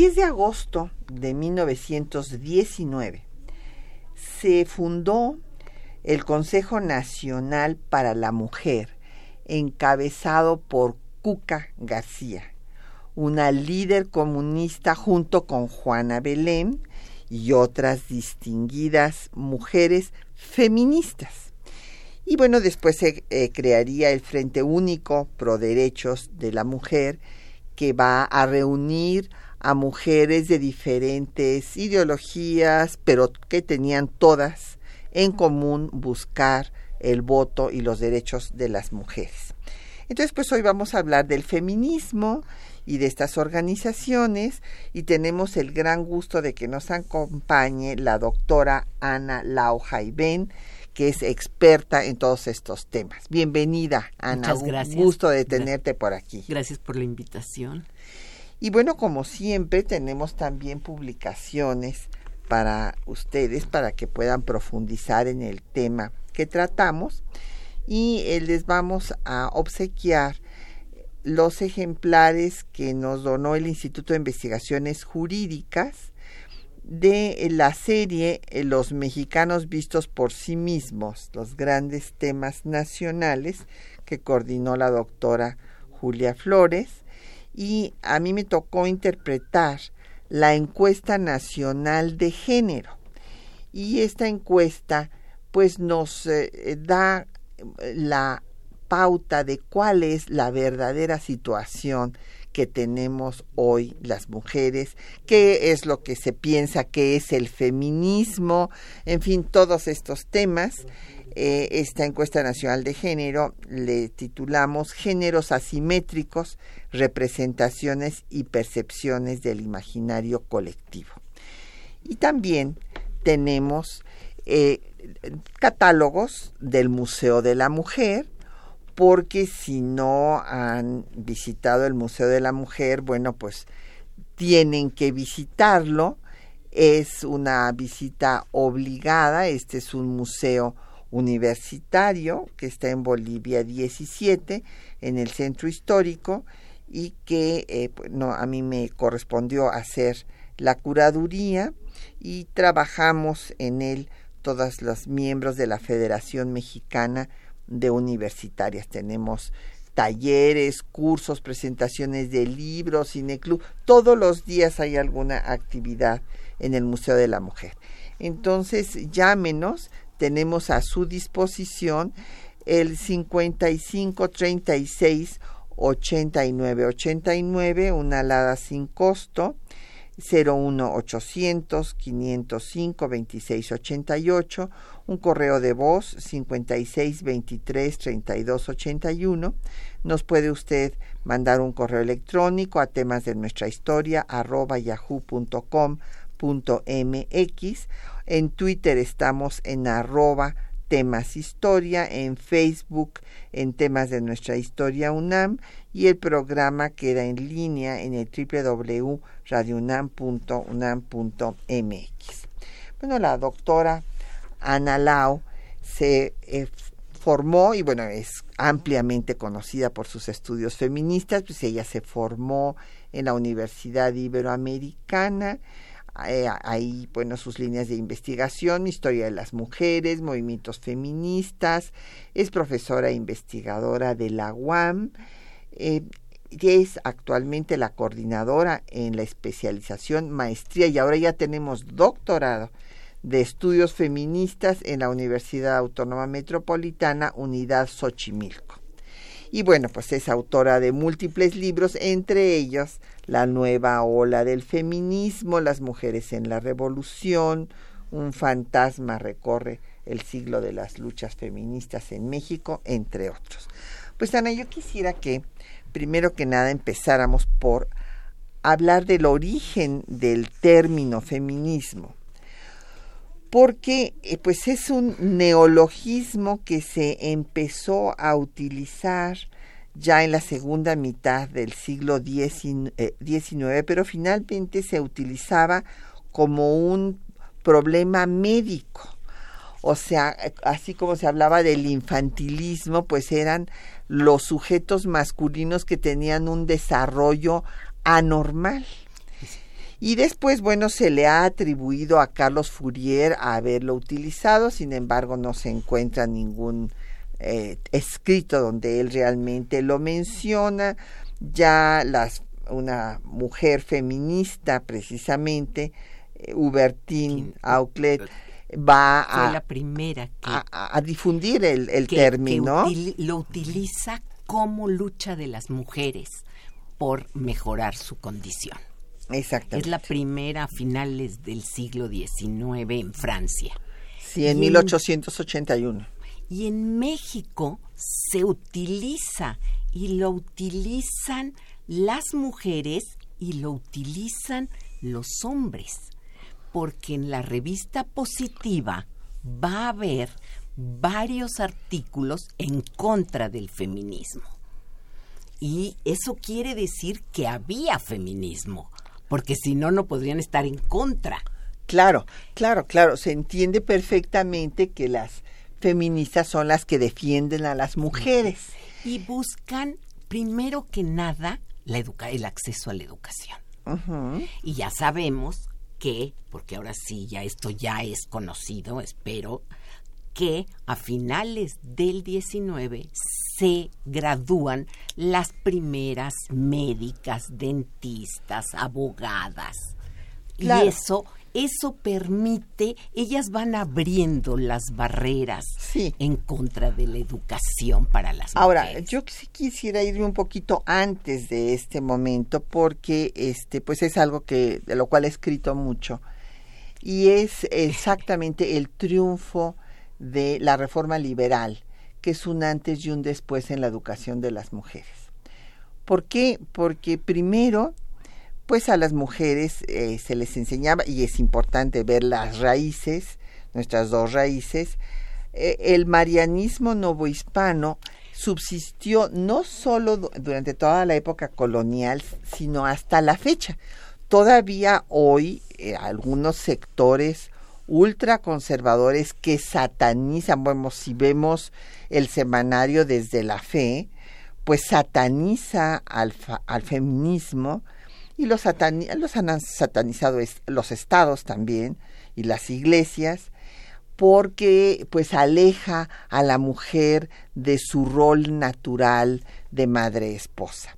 10 de agosto de 1919 se fundó el Consejo Nacional para la Mujer, encabezado por Cuca García, una líder comunista junto con Juana Belén y otras distinguidas mujeres feministas. Y bueno, después se eh, crearía el Frente Único Pro Derechos de la Mujer, que va a reunir a mujeres de diferentes ideologías, pero que tenían todas en común buscar el voto y los derechos de las mujeres. Entonces, pues hoy vamos a hablar del feminismo y de estas organizaciones y tenemos el gran gusto de que nos acompañe la doctora Ana Lau Jaiben, que es experta en todos estos temas. Bienvenida, Ana. Muchas gracias. Un gusto de tenerte por aquí. Gracias por la invitación. Y bueno, como siempre, tenemos también publicaciones para ustedes para que puedan profundizar en el tema que tratamos. Y eh, les vamos a obsequiar los ejemplares que nos donó el Instituto de Investigaciones Jurídicas de la serie eh, Los mexicanos vistos por sí mismos, los grandes temas nacionales que coordinó la doctora Julia Flores y a mí me tocó interpretar la encuesta nacional de género. Y esta encuesta pues nos eh, da la pauta de cuál es la verdadera situación que tenemos hoy las mujeres, qué es lo que se piensa que es el feminismo, en fin, todos estos temas. Eh, esta encuesta nacional de género le titulamos Géneros asimétricos, representaciones y percepciones del imaginario colectivo. Y también tenemos eh, catálogos del Museo de la Mujer, porque si no han visitado el Museo de la Mujer, bueno, pues tienen que visitarlo. Es una visita obligada, este es un museo universitario que está en Bolivia 17, en el centro histórico, y que eh, no, a mí me correspondió hacer la curaduría y trabajamos en él todas los miembros de la Federación Mexicana de Universitarias. Tenemos talleres, cursos, presentaciones de libros, cineclub. Todos los días hay alguna actividad en el Museo de la Mujer. Entonces, llámenos, tenemos a su disposición el 55 36 89 89, una alada sin costo 01800 505 2688, un correo de voz 56 23 32 81. Nos puede usted mandar un correo electrónico a temas de nuestra historia arroba yahoo.com.mx. En Twitter estamos en arroba temas historia, en Facebook en temas de nuestra historia UNAM y el programa queda en línea en el www.radiounam.unam.mx. Bueno, la doctora Ana Lau se eh, formó y bueno, es ampliamente conocida por sus estudios feministas, pues ella se formó en la Universidad Iberoamericana, eh, ahí, bueno, sus líneas de investigación, historia de las mujeres, movimientos feministas, es profesora e investigadora de la UAM, eh, es actualmente la coordinadora en la especialización, maestría y ahora ya tenemos doctorado de estudios feministas en la Universidad Autónoma Metropolitana, Unidad Xochimilco. Y bueno, pues es autora de múltiples libros, entre ellos La nueva ola del feminismo, Las mujeres en la revolución, un fantasma recorre el siglo de las luchas feministas en México, entre otros. Pues Ana, yo quisiera que primero que nada empezáramos por hablar del origen del término feminismo, porque eh, pues es un neologismo que se empezó a utilizar ya en la segunda mitad del siglo XIX, eh, pero finalmente se utilizaba como un problema médico. O sea, así como se hablaba del infantilismo, pues eran los sujetos masculinos que tenían un desarrollo anormal. Y después, bueno, se le ha atribuido a Carlos Fourier haberlo utilizado, sin embargo, no se encuentra ningún eh, escrito donde él realmente lo menciona. Ya las, una mujer feminista, precisamente, eh, Hubertine Auclet, va a, la primera a, difundir el, término. lo utiliza como lucha de las mujeres por mejorar su condición. Exactamente. Es la primera a finales del siglo XIX en Francia. Sí, en 1881. Y en México se utiliza y lo utilizan las mujeres y lo utilizan los hombres porque en la revista positiva va a haber varios artículos en contra del feminismo. Y eso quiere decir que había feminismo, porque si no, no podrían estar en contra. Claro, claro, claro. Se entiende perfectamente que las feministas son las que defienden a las mujeres. Y buscan, primero que nada, la el acceso a la educación. Y ya sabemos que, porque ahora sí, ya esto ya es conocido, espero, que a finales del 19 se gradúan las primeras médicas, dentistas, abogadas. Y eso eso permite, ellas van abriendo las barreras en contra de la educación para las Ahora, yo sí quisiera irme un poquito antes de este momento porque este pues es algo que de lo cual he escrito mucho y es exactamente el triunfo de la reforma liberal, que es un antes y un después en la educación de las mujeres. ¿Por qué? Porque primero pues a las mujeres eh, se les enseñaba, y es importante ver las raíces, nuestras dos raíces, eh, el marianismo novohispano subsistió no solo durante toda la época colonial, sino hasta la fecha. Todavía hoy eh, algunos sectores ultraconservadores que satanizan, bueno, si vemos el semanario desde la fe, pues sataniza al, al feminismo, y los, los han satanizado los estados también y las iglesias porque pues aleja a la mujer de su rol natural de madre esposa.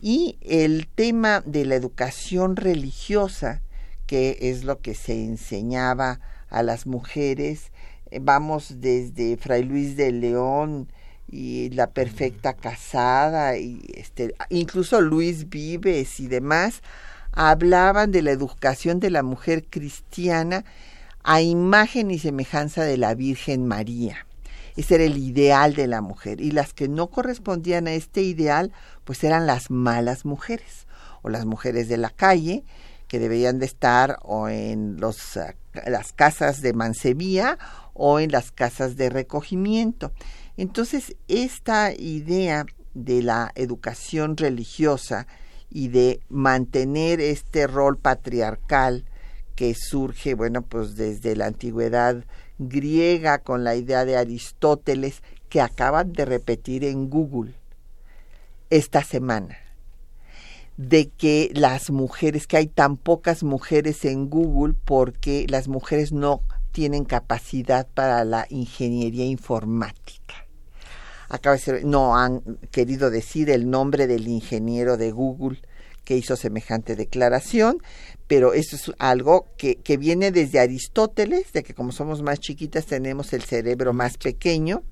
Y el tema de la educación religiosa, que es lo que se enseñaba a las mujeres, eh, vamos desde Fray Luis de León y la perfecta casada y este incluso Luis Vives y demás hablaban de la educación de la mujer cristiana a imagen y semejanza de la Virgen María. Ese era el ideal de la mujer y las que no correspondían a este ideal pues eran las malas mujeres o las mujeres de la calle que debían de estar o en los, eh, las casas de mancebía o en las casas de recogimiento. Entonces, esta idea de la educación religiosa y de mantener este rol patriarcal que surge, bueno, pues desde la antigüedad griega con la idea de Aristóteles que acaban de repetir en Google esta semana de que las mujeres, que hay tan pocas mujeres en Google porque las mujeres no tienen capacidad para la ingeniería informática acaba de ser, no han querido decir el nombre del ingeniero de Google que hizo semejante declaración, pero eso es algo que, que viene desde Aristóteles, de que como somos más chiquitas tenemos el cerebro más pequeño,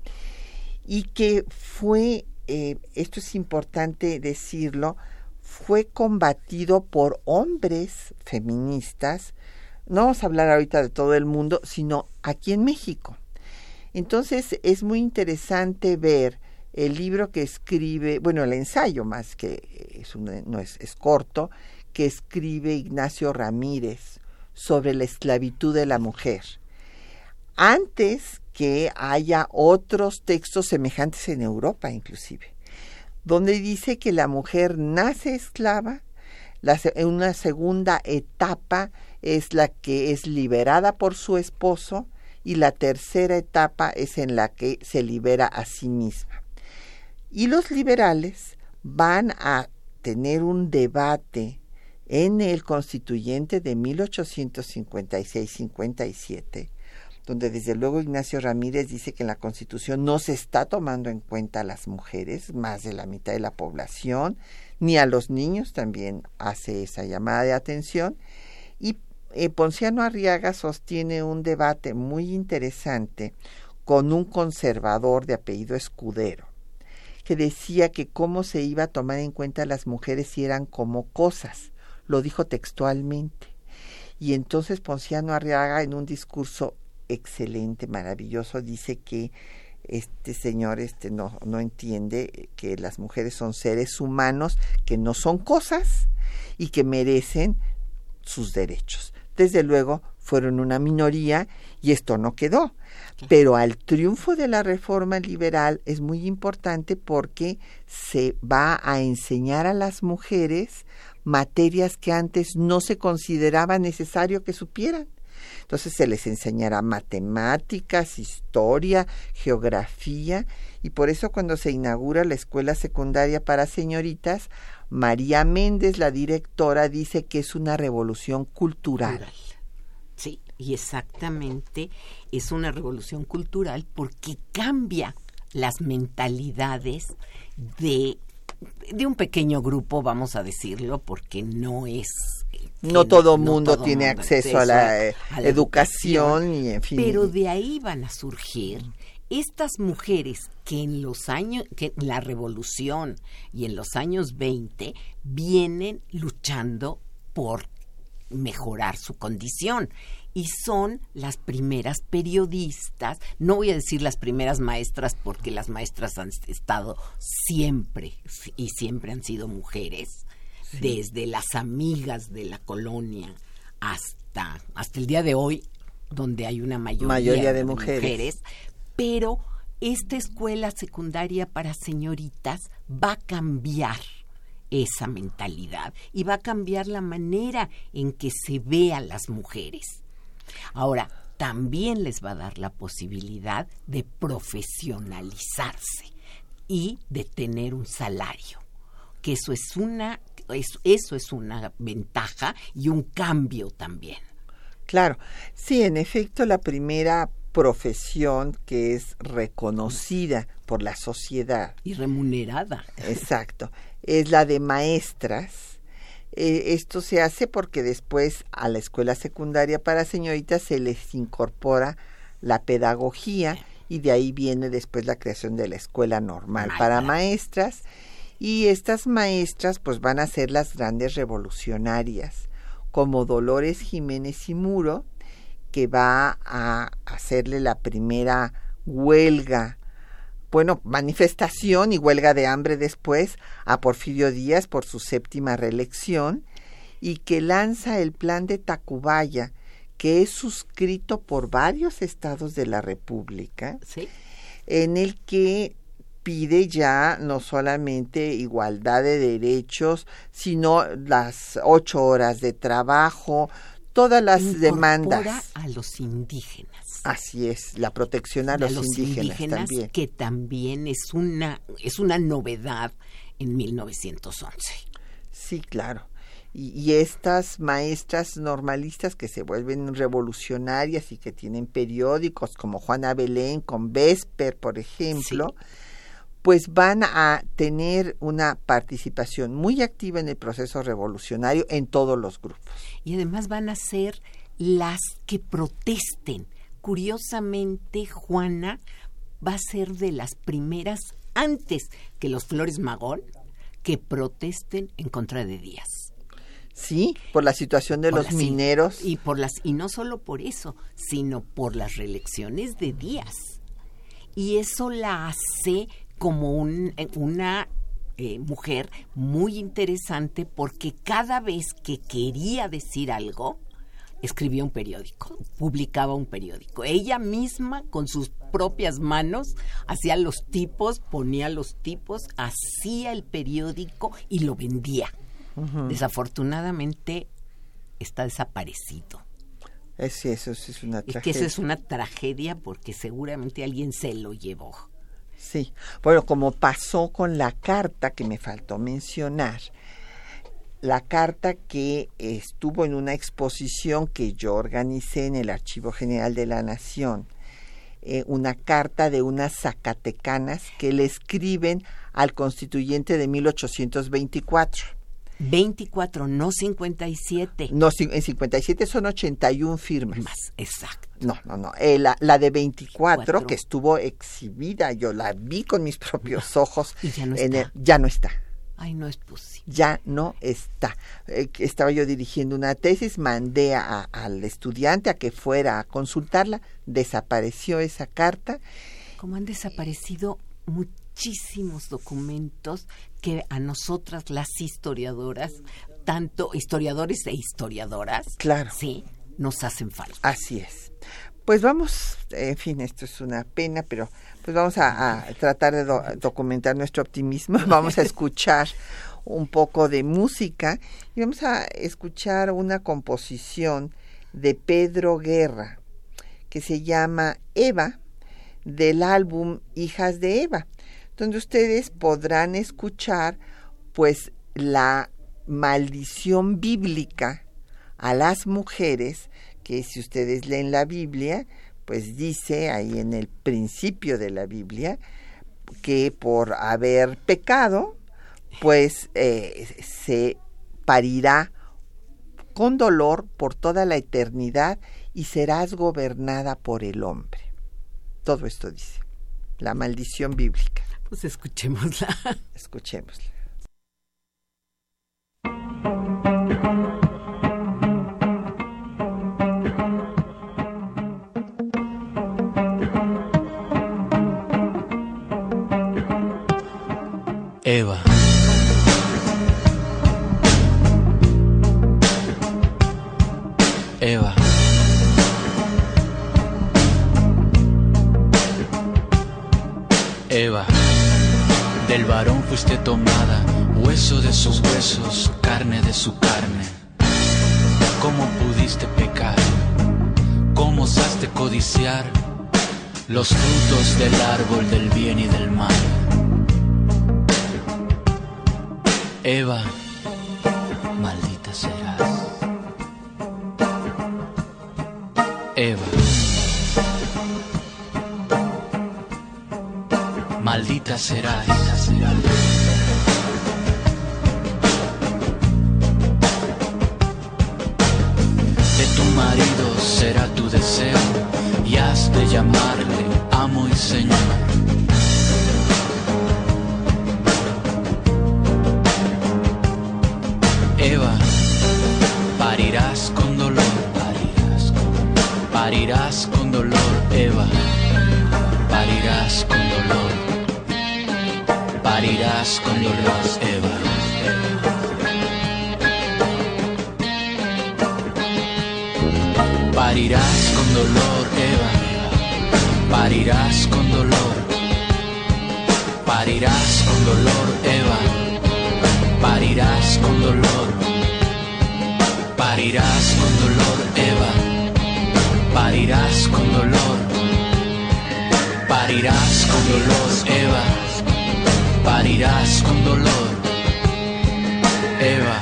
y que fue, eh, esto es importante decirlo, fue combatido por hombres feministas no vamos a hablar ahorita de todo el mundo, sino aquí en México. Entonces es muy interesante ver el libro que escribe, bueno, el ensayo más que es no es, es corto, que escribe Ignacio Ramírez sobre la esclavitud de la mujer. Antes que haya otros textos semejantes en Europa, inclusive, donde dice que la mujer nace esclava, la, una segunda etapa es la que es liberada por su esposo y la tercera etapa es en la que se libera a sí misma. Y los liberales van a tener un debate en el constituyente de 1856-57, donde desde luego Ignacio Ramírez dice que en la constitución no se está tomando en cuenta a las mujeres, más de la mitad de la población, ni a los niños, también hace esa llamada de atención, y eh, Ponciano Arriaga sostiene un debate muy interesante con un conservador de apellido Escudero, que decía que cómo se iba a tomar en cuenta las mujeres si eran como cosas, lo dijo textualmente. Y entonces Ponciano Arriaga en un discurso excelente, maravilloso, dice que este señor este no, no entiende que las mujeres son seres humanos que no son cosas y que merecen sus derechos. Desde luego fueron una minoría y esto no quedó. Pero al triunfo de la reforma liberal es muy importante porque se va a enseñar a las mujeres materias que antes no se consideraba necesario que supieran. Entonces se les enseñará matemáticas, historia, geografía, y por eso cuando se inaugura la escuela secundaria para señoritas, María Méndez, la directora, dice que es una revolución cultural. Sí, y exactamente es una revolución cultural porque cambia las mentalidades de de un pequeño grupo, vamos a decirlo, porque no es... No todo mundo tiene acceso, a la, eh, educación, y en fin. Pero de ahí van a surgir estas mujeres que en los años, que en la revolución y en los años 20 vienen luchando por mejorar su condición y son las primeras periodistas, no voy a decir las primeras maestras porque las maestras han estado siempre y siempre han sido mujeres, desde las amigas de la colonia hasta, hasta el día de hoy, donde hay una mayoría, de, mujeres, pero esta escuela secundaria para señoritas va a cambiar esa mentalidad y va a cambiar la manera en que se ve a las mujeres. Ahora, también les va a dar la posibilidad de profesionalizarse y de tener un salario, que eso es una eso es una ventaja y un cambio también. Claro, sí, en efecto, la primera profesión que es reconocida por la sociedad. Y remunerada. Exacto, es la de maestras eh, esto se hace porque después a la escuela secundaria para señoritas se les incorpora la pedagogía y de ahí viene después la creación de la escuela normal para maestras y estas maestras pues van a ser las grandes revolucionarias como Dolores Jiménez y Muro que va a hacerle la primera huelga bueno, manifestación y huelga de hambre después a Porfirio Díaz por su séptima reelección y que lanza el plan de Tacubaya, que es suscrito por varios estados de la República, en el que pide ya no solamente igualdad de derechos, sino las ocho horas de trabajo, todas las demandas. a los indígenas. Así es, la protección a, los, indígenas, también. que también es una es una novedad en 1911. Sí, claro. Y, estas maestras normalistas que se vuelven revolucionarias y que tienen periódicos como Juana Belén con Vesper, por ejemplo, pues van a tener una participación muy activa en el proceso revolucionario en todos los grupos. Y además van a ser las que protesten curiosamente Juana va a ser de las primeras, antes que los Flores Magón, que protesten en contra de Díaz. Sí, por la situación de los mineros. Y, por las, y no solo por eso, sino por las reelecciones de Díaz. Y eso la hace como un, una eh, mujer muy interesante porque cada vez que quería decir algo, escribía un periódico, publicaba un periódico. Ella misma, con sus propias manos, hacía los tipos, ponía los tipos, hacía el periódico y lo vendía. Desafortunadamente está desaparecido. Es, eso, es una tragedia. Es que eso es una tragedia porque seguramente alguien se lo llevó. Sí, bueno, como pasó con la carta que me faltó mencionar, la carta que estuvo en una exposición que yo organicé en el Archivo General de la Nación, eh, una carta de unas zacatecanas que le escriben al constituyente de 1824. 24, no 57. No, en 57 son 81 firmas. Más, exacto. No, no, no. Eh, la, la, de 24, que estuvo exhibida, yo la vi con mis propios ojos. Y ya no está. ya no está. Ay, no es posible. Ya no está. Eh, estaba yo dirigiendo una tesis, mandé a, al estudiante a que fuera a consultarla, desapareció esa carta. Como han desaparecido muchísimos documentos que a nosotras las historiadoras, tanto historiadores e historiadoras, claro. sí, nos hacen falta. Así es. Pues vamos, en fin, esto es una pena, pero pues vamos a, tratar de documentar nuestro optimismo. Vamos a escuchar un poco de música y vamos a escuchar una composición de Pedro Guerra que se llama Eva del álbum Hijas de Eva donde ustedes podrán escuchar pues la maldición bíblica a las mujeres, que si ustedes leen la Biblia, pues dice ahí en el principio de la Biblia que por haber pecado, pues eh, se parirá con dolor por toda la eternidad y serás gobernada por el hombre. Todo esto dice, la maldición bíblica. Pues escuchémosla. Escuchémosla. Eva. Eva. Eva. Del varón fuiste tomada, hueso de sus huesos, carne de su carne. ¿Cómo pudiste pecar? ¿Cómo osaste codiciar los frutos del árbol del bien y del mal? Eva, maldita serás. Parirás con dolor, Eva. Parirás con dolor. Parirás con dolor, Eva parirás con dolor, Eva.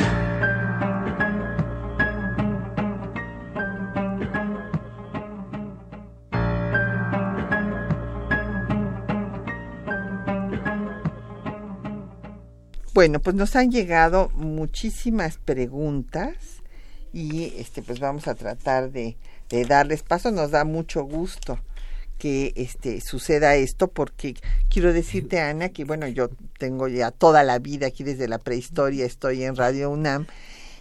Bueno, pues nos han llegado muchísimas preguntas y este pues vamos a tratar de, de darles paso. Nos da mucho gusto que este suceda esto porque quiero decirte Ana que bueno yo tengo ya toda la vida aquí desde la prehistoria estoy en Radio UNAM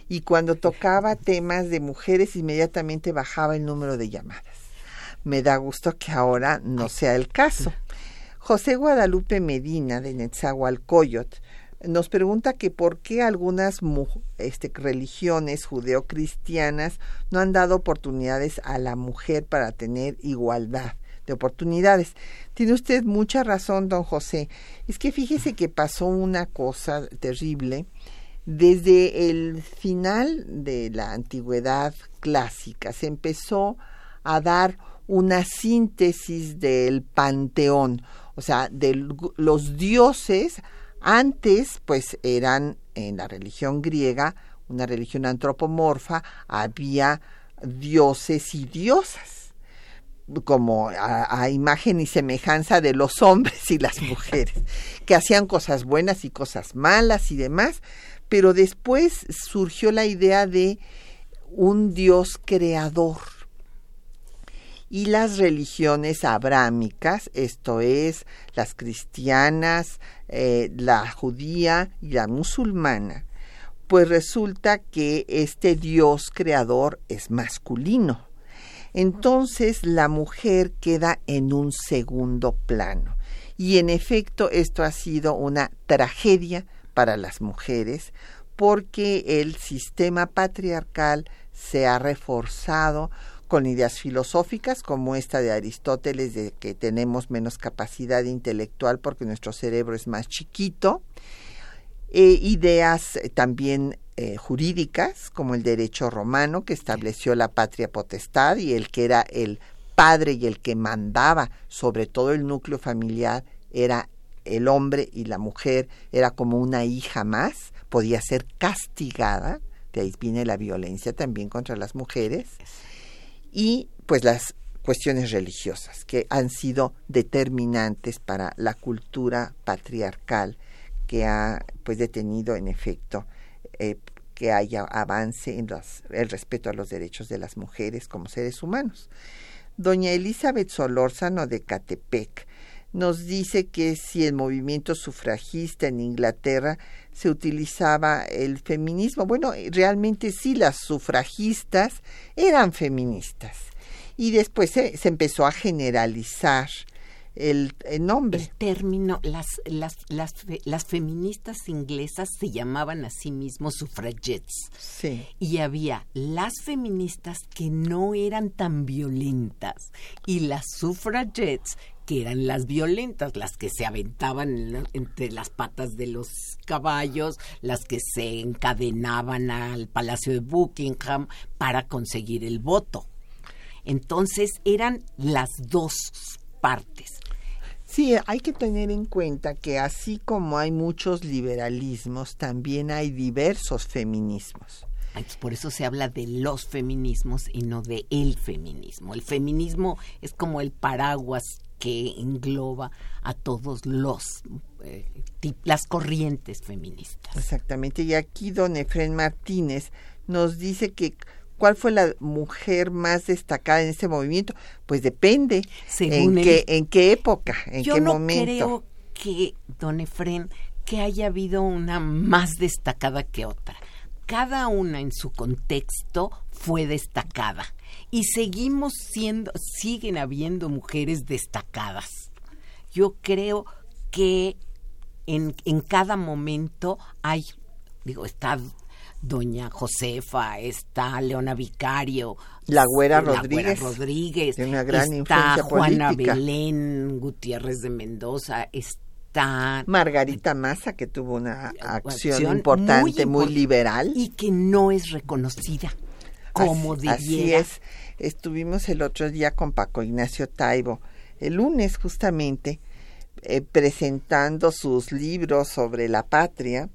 y cuando tocaba temas de mujeres inmediatamente bajaba el número de llamadas. Me da gusto que ahora no sea el caso. José Guadalupe Medina de Netzahualcoyot nos pregunta que por qué algunas este, religiones judeocristianas no han dado oportunidades a la mujer para tener igualdad de oportunidades. Tiene usted mucha razón, don José. Es que fíjese que pasó una cosa terrible. Desde el final de la antigüedad clásica se empezó a dar una síntesis del panteón, o sea, de los dioses antes pues eran en la religión griega, una religión antropomorfa, había dioses y diosas como a, imagen y semejanza de los hombres y las mujeres, que hacían cosas buenas y cosas malas y demás, pero después surgió la idea de un Dios creador. Y las religiones abrámicas, esto es, las cristianas, eh, la judía y la musulmana, pues resulta que este Dios creador es masculino entonces la mujer queda en un segundo plano. Y en efecto esto ha sido una tragedia para las mujeres porque el sistema patriarcal se ha reforzado con ideas filosóficas como esta de Aristóteles de que tenemos menos capacidad intelectual porque nuestro cerebro es más chiquito, e ideas también eh, jurídicas, como el derecho romano, que estableció la patria potestad y el que era el padre y el que mandaba sobre todo el núcleo familiar era el hombre y la mujer era como una hija más, podía ser castigada, de ahí viene la violencia también contra las mujeres, y pues las cuestiones religiosas que han sido determinantes para la cultura patriarcal que ha pues detenido en efecto eh, que haya avance en el respeto a los derechos de las mujeres como seres humanos. Doña Elizabeth Solórzano de Catepec nos dice que si el movimiento sufragista en Inglaterra se utilizaba el feminismo, bueno, realmente sí, las sufragistas eran feministas. Y después se empezó a generalizar el, nombre. El término, las, las, las, las, feministas inglesas se llamaban a sí mismos suffragettes. Sí. Y había las feministas que no eran tan violentas y las suffragettes que eran las violentas, las que se aventaban entre las patas de los caballos, las que se encadenaban al Palacio de Buckingham para conseguir el voto. Entonces eran las dos partes. Sí, hay que tener en cuenta que así como hay muchos liberalismos, también hay diversos feminismos. Por eso se habla de los feminismos y no de el feminismo. El feminismo es como el paraguas que engloba a todos los eh, las corrientes feministas. Exactamente. Y aquí don Efren Martínez nos dice que ¿Cuál fue la mujer más destacada en este movimiento? Pues depende en qué en qué época, en qué no momento. Creo que don Efren que haya habido una más destacada que otra. Cada una en su contexto fue destacada y seguimos siendo siguen habiendo mujeres destacadas. Yo creo que en, en cada momento hay digo, está doña Josefa, está Leona Vicario, la Güera Rodríguez, Rodríguez una gran está Juana Belén Gutiérrez de Mendoza, está Margarita Massa que tuvo una acción, importante, muy, liberal. y que no es reconocida como así, Así es. Estuvimos el otro día con Paco Ignacio Taibo, el lunes justamente, eh, presentando sus libros sobre la patria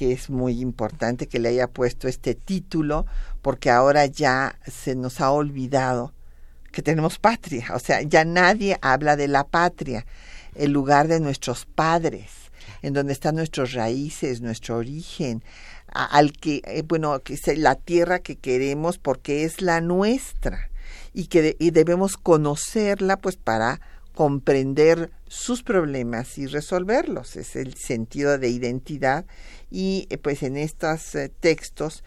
que es muy importante que le haya puesto este título, porque ahora ya se nos ha olvidado que tenemos patria, o sea, ya nadie habla de la patria, el lugar de nuestros padres, en donde están nuestras raíces, nuestro origen, al que, eh, bueno, que es la tierra que queremos porque es la nuestra y que y debemos conocerla pues para comprender sus problemas y resolverlos. Es el sentido de identidad y eh, pues en estos eh, textos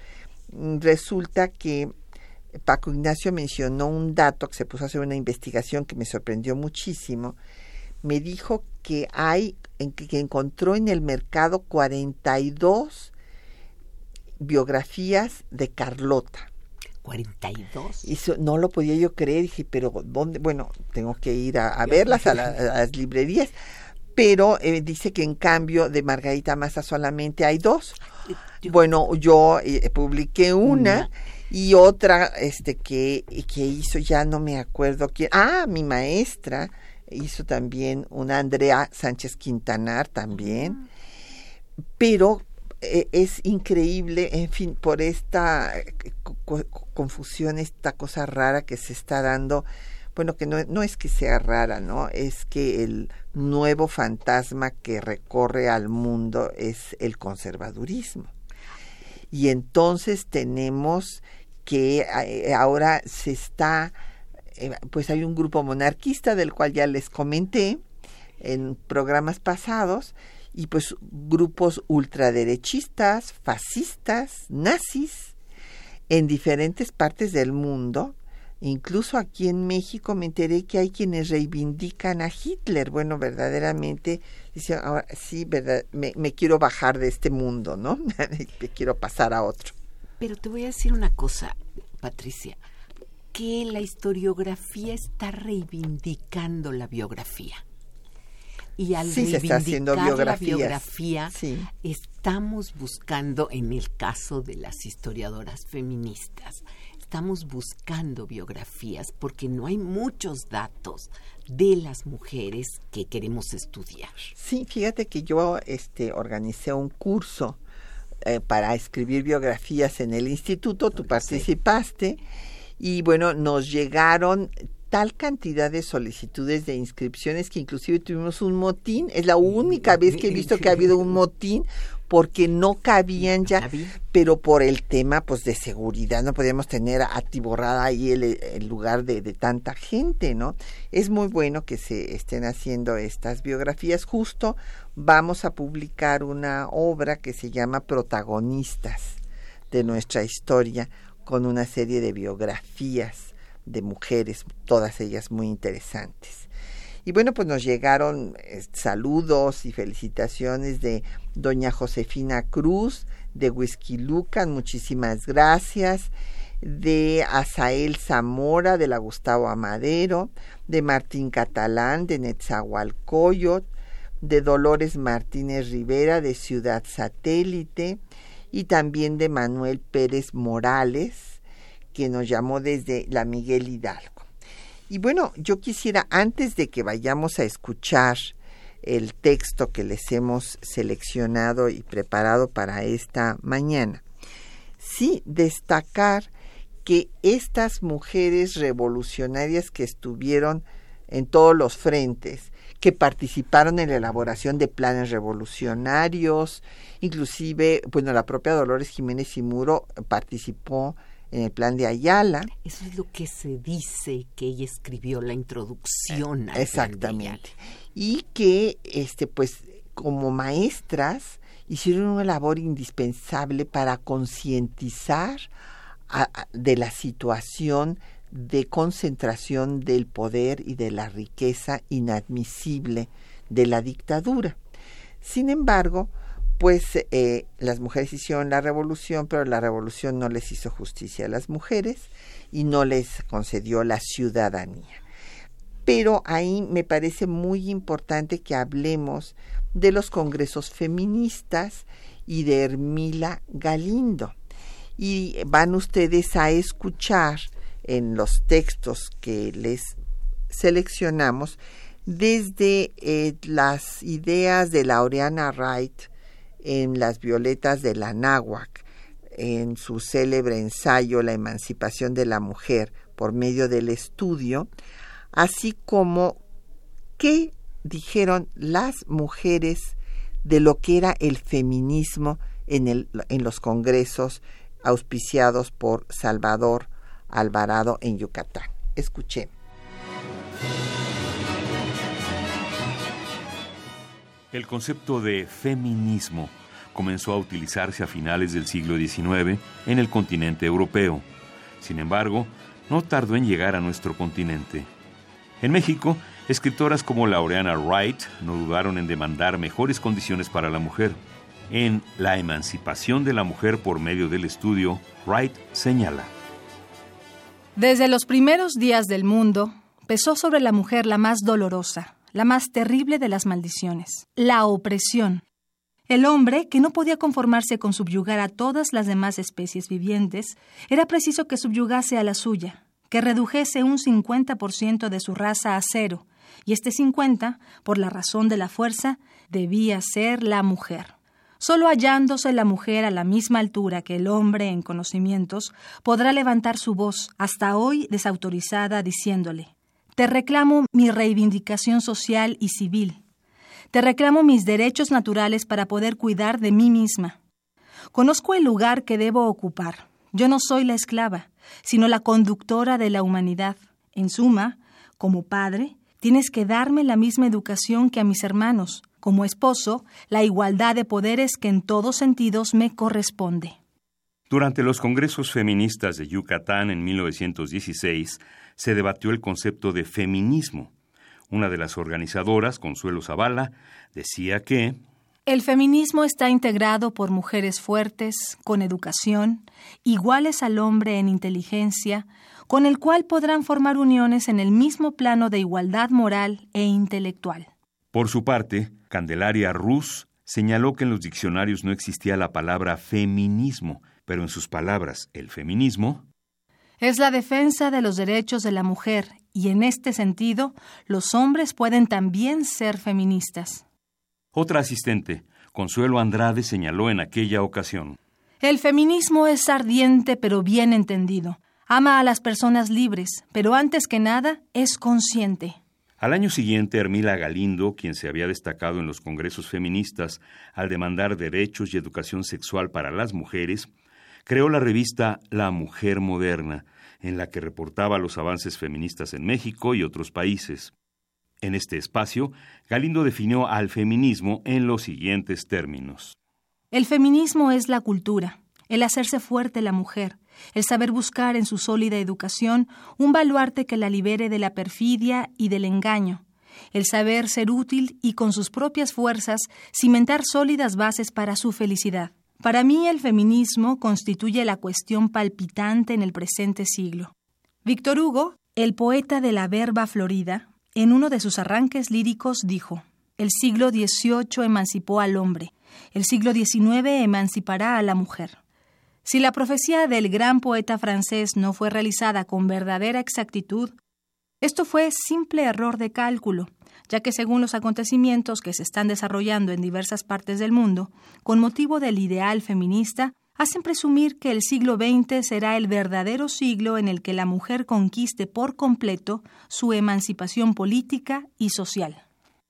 mm, resulta que Paco Ignacio mencionó un dato que se puso a hacer una investigación que me sorprendió muchísimo. Me dijo que hay, que encontró en el mercado 42 biografías de Carlota. 42. Y no lo podía yo creer, dije, pero ¿dónde? Bueno, tengo que ir a, verlas a, las librerías. Pero eh, dice que en cambio de Margarita Massa solamente hay dos. Bueno, yo eh, publiqué una y otra este que, que hizo, ya no me acuerdo quién. Ah, mi maestra hizo también una Andrea Sánchez Quintanar también. Pero eh, es increíble, en fin, por esta eh, confusión, esta cosa rara que se está dando. Bueno, que no, no es que sea rara, ¿no? Es que el nuevo fantasma que recorre al mundo es el conservadurismo. Y entonces tenemos que eh, ahora se está, pues hay un grupo monarquista del cual ya les comenté en programas pasados, y pues grupos ultraderechistas, fascistas, nazis, en diferentes partes del mundo. Incluso aquí en México me enteré que hay quienes reivindican a Hitler. Bueno, verdaderamente, ahora sí, me, me quiero bajar de este mundo, ¿no? me quiero pasar a otro. Pero te voy a decir una cosa, Patricia, que la historiografía está reivindicando la biografía. Y al sí, se está haciendo biografía, estamos buscando, en el caso de las historiadoras feministas, estamos buscando biografías porque no hay muchos datos de las mujeres que queremos estudiar. Sí, fíjate que yo este, organicé un curso eh, para escribir biografías en el instituto, tú participaste y bueno, nos llegaron tal cantidad de solicitudes de inscripciones que inclusive tuvimos un motín. Es la única vez que he visto que ha habido un motín porque no cabían ya, pero por el tema pues de seguridad no podíamos tener atiborrada ahí el, lugar de, de, tanta gente, ¿no? Es muy bueno que se estén haciendo estas biografías. Justo vamos a publicar una obra que se llama Protagonistas de nuestra historia con una serie de biografías de mujeres, todas ellas muy interesantes. Y bueno, pues nos llegaron eh, saludos y felicitaciones de doña Josefina Cruz, de Whisky Lucan, muchísimas gracias, de Asael Zamora, de la Gustavo Amadero, de Martín Catalán, de Netzahualcoyot, de Dolores Martínez Rivera, de Ciudad Satélite, y también de Manuel Pérez Morales, que nos llamó desde la Miguel Hidalgo. Y bueno, yo quisiera, antes de que vayamos a escuchar el texto que les hemos seleccionado y preparado para esta mañana, sí destacar que estas mujeres revolucionarias que estuvieron en todos los frentes, que participaron en la elaboración de planes revolucionarios, inclusive, bueno, la propia Dolores Jiménez y Muro participó en el plan de Ayala. Eso es lo que se dice que ella escribió la introducción. Exactamente. Y que, este, pues, como maestras hicieron una labor indispensable para concientizar de la situación de concentración del poder y de la riqueza inadmisible de la dictadura. Sin embargo, pues eh, las mujeres hicieron la revolución, pero la revolución no les hizo justicia a las mujeres y no les concedió la ciudadanía. Pero ahí me parece muy importante que hablemos de los congresos feministas y de Hermila Galindo. Y van ustedes a escuchar en los textos que les seleccionamos desde eh, las ideas de Laureana Wright, en Las Violetas de la Náhuac, en su célebre ensayo La emancipación de la mujer por medio del estudio, así como qué dijeron las mujeres de lo que era el feminismo en, el, en los congresos auspiciados por Salvador Alvarado en Yucatán. Escuché. El concepto de feminismo comenzó a utilizarse a finales del siglo XIX en el continente europeo. Sin embargo, no tardó en llegar a nuestro continente. En México, escritoras como Laureana Wright no dudaron en demandar mejores condiciones para la mujer. En La emancipación de la mujer por medio del estudio, Wright señala. Desde los primeros días del mundo, pesó sobre la mujer la más dolorosa, la más terrible de las maldiciones, la opresión. El hombre, que no podía conformarse con subyugar a todas las demás especies vivientes, era preciso que subyugase a la suya, que redujese un 50% de su raza a cero, y este 50, por la razón de la fuerza, debía ser la mujer. Solo hallándose la mujer a la misma altura que el hombre en conocimientos, podrá levantar su voz, hasta hoy desautorizada, diciéndole Te reclamo mi reivindicación social y civil. Te reclamo mis derechos naturales para poder cuidar de mí misma. Conozco el lugar que debo ocupar. Yo no soy la esclava, sino la conductora de la humanidad. En suma, como padre, tienes que darme la misma educación que a mis hermanos, como esposo, la igualdad de poderes que en todos sentidos me corresponde. Durante los congresos feministas de Yucatán en 1916 se debatió el concepto de feminismo. Una de las organizadoras, Consuelo Zavala, decía que el feminismo está integrado por mujeres fuertes, con educación, iguales al hombre en inteligencia, con el cual podrán formar uniones en el mismo plano de igualdad moral e intelectual. Por su parte, Candelaria Rus señaló que en los diccionarios no existía la palabra feminismo, pero en sus palabras, el feminismo es la defensa de los derechos de la mujer y en este sentido los hombres pueden también ser feministas. Otra asistente, Consuelo Andrade, señaló en aquella ocasión. El feminismo es ardiente pero bien entendido. Ama a las personas libres, pero antes que nada es consciente. Al año siguiente, Hermila Galindo, quien se había destacado en los congresos feministas al demandar derechos y educación sexual para las mujeres, creó la revista La Mujer Moderna, en la que reportaba los avances feministas en México y otros países. En este espacio, Galindo definió al feminismo en los siguientes términos. El feminismo es la cultura, el hacerse fuerte la mujer, el saber buscar en su sólida educación un baluarte que la libere de la perfidia y del engaño, el saber ser útil y con sus propias fuerzas cimentar sólidas bases para su felicidad. Para mí el feminismo constituye la cuestión palpitante en el presente siglo. Víctor Hugo, el poeta de la verba florida, en uno de sus arranques líricos dijo, El siglo XVIII emancipó al hombre, el siglo XIX emancipará a la mujer. Si la profecía del gran poeta francés no fue realizada con verdadera exactitud, esto fue simple error de cálculo, ya que según los acontecimientos que se están desarrollando en diversas partes del mundo, con motivo del ideal feminista, hacen presumir que el siglo XX será el verdadero siglo en el que la mujer conquiste por completo su emancipación política y social.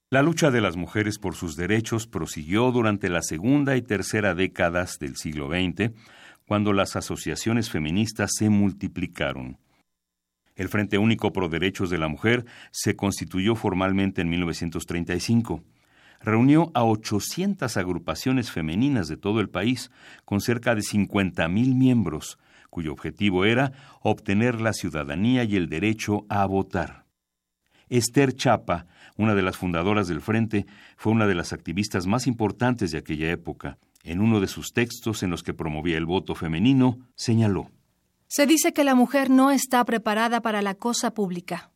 La lucha de las mujeres por sus derechos prosiguió durante la segunda y tercera décadas del siglo XX, cuando las asociaciones feministas se multiplicaron. El Frente Único Pro Derechos de la Mujer se constituyó formalmente en 1935. Reunió a 800 agrupaciones femeninas de todo el país, con cerca de 50.000 miembros, cuyo objetivo era obtener la ciudadanía y el derecho a votar. Esther Chapa, una de las fundadoras del Frente, fue una de las activistas más importantes de aquella época en uno de sus textos en los que promovía el voto femenino, señaló Se dice que la mujer no está preparada para la cosa pública.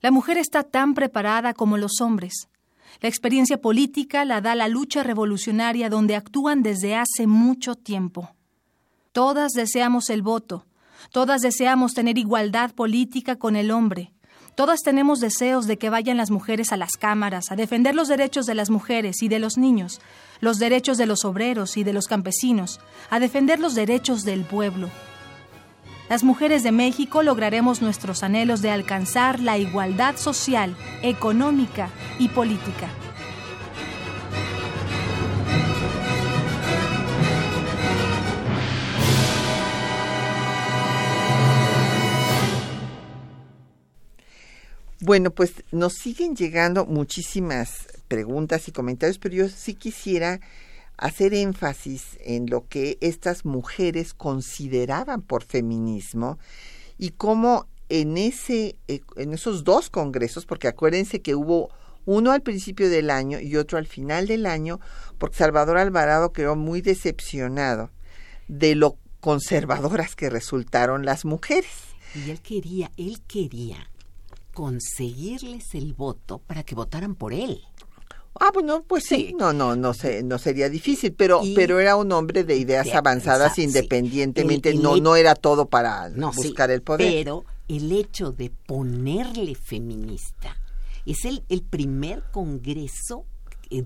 La mujer está tan preparada como los hombres. La experiencia política la da la lucha revolucionaria donde actúan desde hace mucho tiempo. Todas deseamos el voto, todas deseamos tener igualdad política con el hombre, Todas tenemos deseos de que vayan las mujeres a las cámaras, a defender los derechos de las mujeres y de los niños, los derechos de los obreros y de los campesinos, a defender los derechos del pueblo. Las mujeres de México lograremos nuestros anhelos de alcanzar la igualdad social, económica y política. Bueno, pues nos siguen llegando muchísimas preguntas y comentarios, pero yo sí quisiera hacer énfasis en lo que estas mujeres consideraban por feminismo y cómo en ese eh, en esos dos congresos, porque acuérdense que hubo uno al principio del año y otro al final del año, porque Salvador Alvarado quedó muy decepcionado de lo conservadoras que resultaron las mujeres. Y él quería, él quería conseguirles el voto para que votaran por él. Ah, bueno, pues sí, no, no, no sé, no sería difícil, pero, pero era un hombre de ideas avanzadas independientemente, no, no era todo para buscar el poder. Pero el hecho de ponerle feminista es el, el primer congreso eh,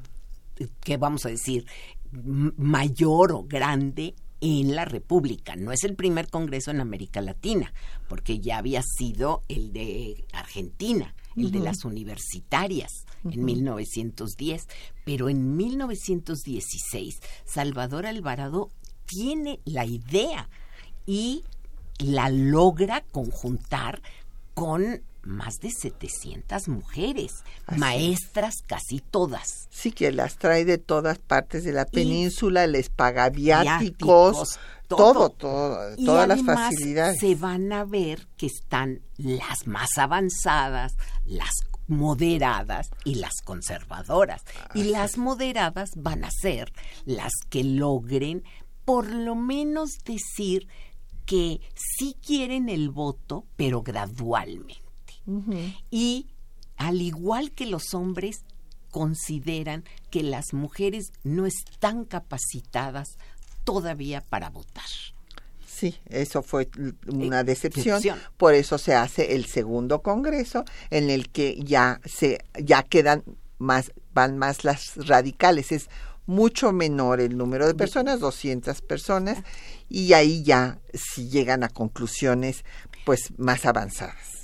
que vamos a decir mayor o grande en la República. No es el primer Congreso en América Latina, porque ya había sido el de Argentina, el de las universitarias en 1910, pero en 1916 Salvador Alvarado tiene la idea y la logra conjuntar con más de 700 mujeres, maestras casi todas. Sí, que las trae de todas partes de la península, les paga viáticos, todo, todo, todas las facilidades. Se van a ver que están las más avanzadas, las moderadas y las conservadoras. y las moderadas van a ser las que logren por lo menos decir que sí quieren el voto, pero gradualmente. Y al igual que los hombres, consideran que las mujeres no están capacitadas todavía para votar. Sí, eso fue una eh, decepción. Por eso se hace el segundo congreso en el que ya se ya quedan más van más las radicales, es mucho menor el número de personas, 200 personas y ahí ya si llegan a conclusiones pues más avanzadas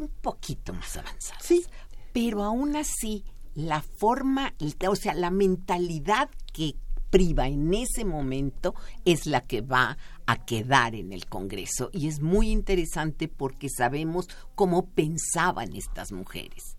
un poquito más avanzadas. Sí. Pero aún así, la forma, o sea, la mentalidad que priva en ese momento es la que va a quedar en el Congreso. Y es muy interesante porque sabemos cómo pensaban estas mujeres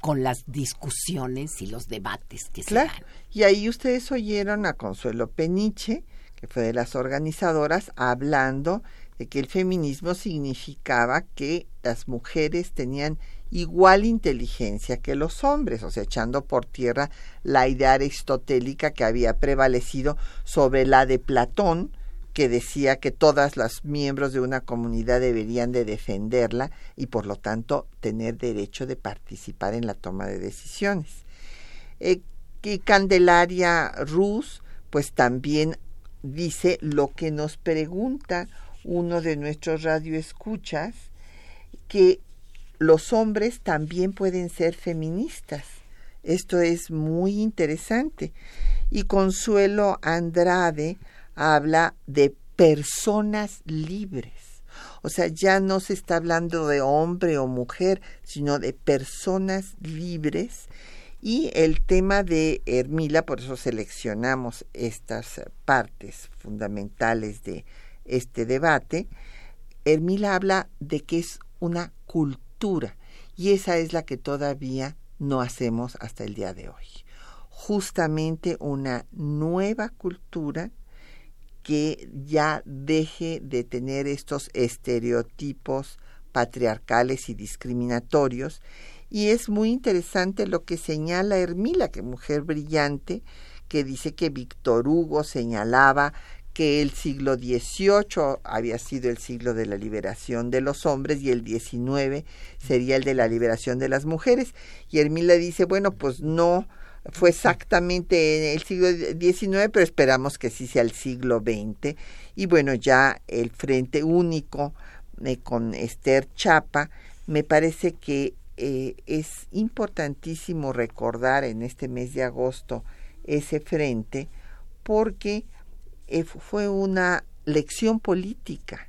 con las discusiones y los debates que se dan. Y ahí ustedes oyeron a Consuelo Peniche, que fue de las organizadoras, hablando de que el feminismo significaba que las mujeres tenían igual inteligencia que los hombres, o sea, echando por tierra la idea aristotélica que había prevalecido sobre la de Platón, que decía que todas las miembros de una comunidad deberían de defenderla y por lo tanto tener derecho de participar en la toma de decisiones. Eh, y Candelaria Rus, pues también dice lo que nos pregunta uno de nuestros radioescuchas que los hombres también pueden ser feministas. Esto es muy interesante. Y Consuelo Andrade habla de personas libres. O sea, ya no se está hablando de hombre o mujer, sino de personas libres. Y el tema de Hermila, por eso seleccionamos estas partes fundamentales de este debate, Hermila habla de que es una cultura y esa es la que todavía no hacemos hasta el día de hoy. Justamente una nueva cultura que ya deje de tener estos estereotipos patriarcales y discriminatorios. Y es muy interesante lo que señala Hermila, que mujer brillante, que dice que Víctor Hugo señalaba que el siglo XVIII había sido el siglo de la liberación de los hombres y el XIX sería el de la liberación de las mujeres. Y Hermila dice, bueno, pues no fue exactamente en el siglo XIX, pero esperamos que sí sea el siglo XX. Y bueno, ya el Frente Único eh, con Esther Chapa, me parece que eh, es importantísimo recordar en este mes de agosto ese frente, porque eh, fue una lección política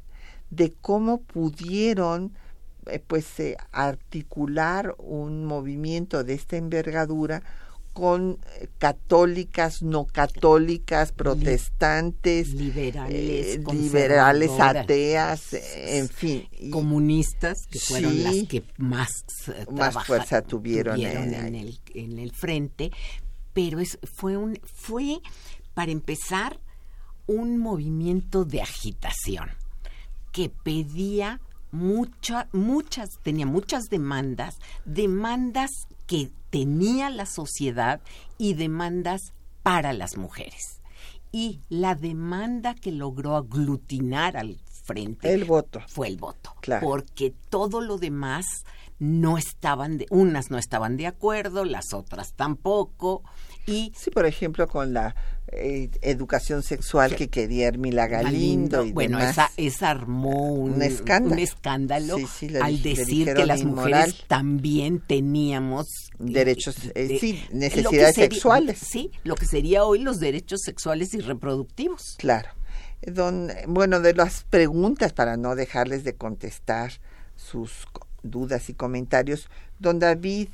de cómo pudieron eh, pues eh, articular un movimiento de esta envergadura con católicas, no católicas, protestantes, liberales, liberales ateas, en fin. Comunistas, que fueron las que más, más fuerza tuvieron, en, el, en el frente, pero es, fue, un, fue para empezar, un movimiento de agitación que pedía muchas, muchas, tenía muchas demandas, demandas que tenía la sociedad y demandas para las mujeres. Y la demanda que logró aglutinar al frente el voto fue el voto, claro. porque todo lo demás no estaban de, unas no estaban de acuerdo, las otras tampoco y sí, por ejemplo, con la eh, educación sexual que quería Hermila Galindo. y bueno, demás. esa, esa armó un, un escándalo, un escándalo sí, sí, le, al decir que las mujeres también teníamos derechos, eh, de- sí, necesidades sería- sexuales. Sí, lo que sería hoy los derechos sexuales y reproductivos. Claro. Don, bueno, de las preguntas, para no dejarles de contestar sus dudas y comentarios, don David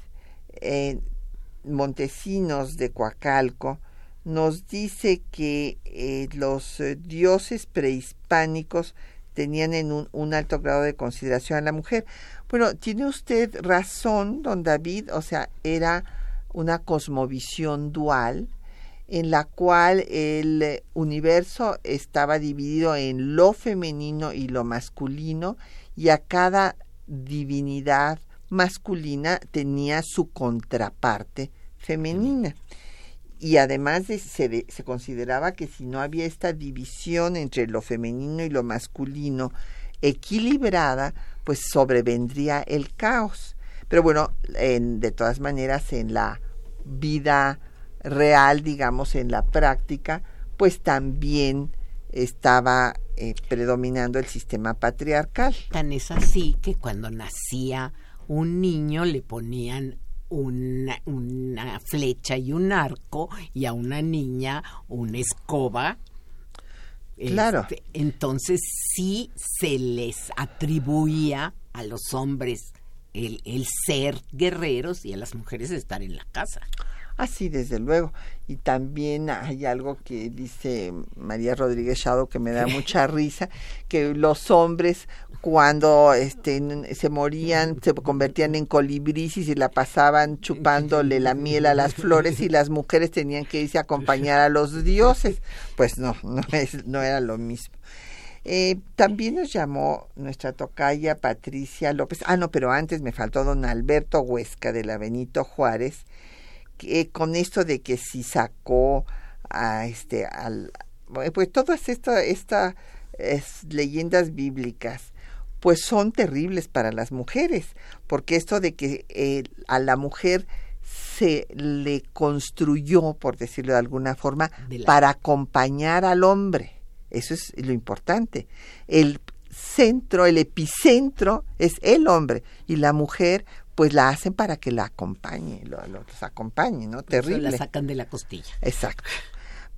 eh, Montesinos de Coacalco nos dice que eh, los eh, dioses prehispánicos tenían en un, alto grado de consideración a la mujer. Bueno, tiene usted razón, don David, o sea, era una cosmovisión dual en la cual el universo estaba dividido en lo femenino y lo masculino y a cada divinidad masculina tenía su contraparte femenina. Y además de- se, de- se consideraba que si no había esta división entre lo femenino y lo masculino equilibrada, pues sobrevendría el caos. Pero bueno, en- de todas maneras, en la vida real, digamos, en la práctica, pues también estaba eh, predominando el sistema patriarcal. Tan es así que cuando nacía un niño le ponían una, una flecha y un arco y a una niña una escoba. Claro. Este, entonces sí se les atribuía a los hombres el, el ser guerreros y a las mujeres estar en la casa. Así, desde luego. Y también hay algo que dice María Rodríguez Chado que me da mucha risa, que los hombres cuando este, se morían se convertían en colibríes y se la pasaban chupándole la miel a las flores y las mujeres tenían que irse a acompañar a los dioses. Pues no, no, es, no era lo mismo. Eh, también nos llamó nuestra tocaya Patricia López. Ah, no, pero antes me faltó don Alberto Huesca de la Benito Juárez, que con esto de que si sacó a este al pues todas estas esta, es, leyendas bíblicas pues son terribles para las mujeres porque esto de que eh, a la mujer se le construyó por decirlo de alguna forma De la- para acompañar al hombre. Eso es lo importante. El centro el epicentro es el hombre y la mujer pues la hacen para que la acompañe, lo, lo- los acompañe, ¿no? Por eso Terrible. La sacan de la costilla. Exacto.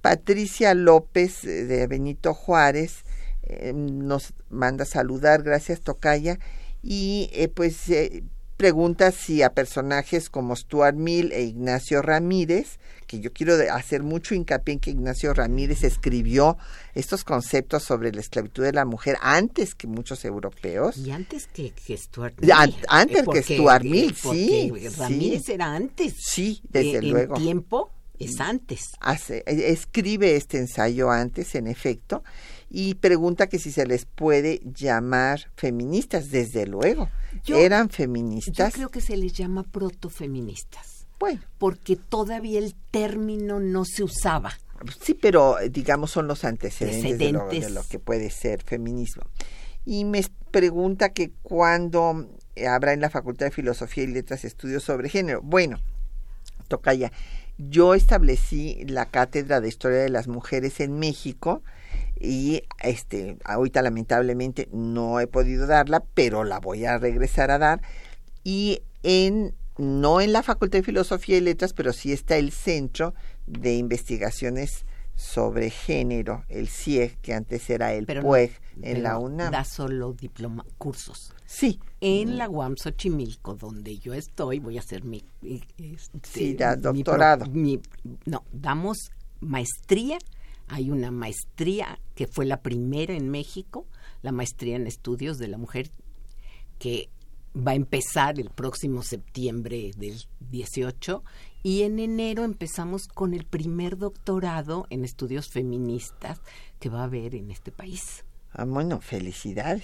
Patricia López eh, de Benito Juárez eh, nos manda saludar, gracias Tocaya, y eh, pues eh, pregunta si a personajes como Stuart Mill e Ignacio Ramírez, que yo quiero hacer mucho hincapié en que Ignacio Ramírez escribió estos conceptos sobre la esclavitud de la mujer antes que muchos europeos. Y antes que, que Stuart Mill. antes Eh, que Stuart Mill, sí, Ramírez sí. era antes. Sí, desde Eh, luego. En tiempo es antes. hace, eh, escribe este ensayo antes, en efecto, y pregunta que si se les puede llamar feministas, desde luego. Yo- Eran Yo feministas. creo que se les llama protofeministas, Bueno, porque todavía el término no se usaba. sí, pero eh, digamos son los antecedentes, De, lo, Antecedentes. de lo que puede ser feminismo. Y me pregunta que cuándo eh, habrá en la Facultad de Filosofía y Letras estudios sobre género. Bueno, Tocaya, yo establecí la cátedra de Historia de las Mujeres en México y este ahorita lamentablemente no he podido darla, pero la voy a regresar a dar y en no en la Facultad de Filosofía y Letras, pero sí está el Centro de Investigaciones sobre Género, el CIEG, que antes era el Pero no- PUEG en pero la UNAM. Da solo diploma, cursos. Sí, En la UAM Xochimilco, donde yo estoy, voy a hacer mi... eh, este, Sí, da mi doctorado. mi- no, damos maestría. Hay una maestría que fue la primera en México, la maestría en estudios de la mujer, que va a empezar el próximo septiembre del 18 y en enero empezamos con el primer doctorado en estudios feministas que va a haber en este país. Ah, bueno, felicidades.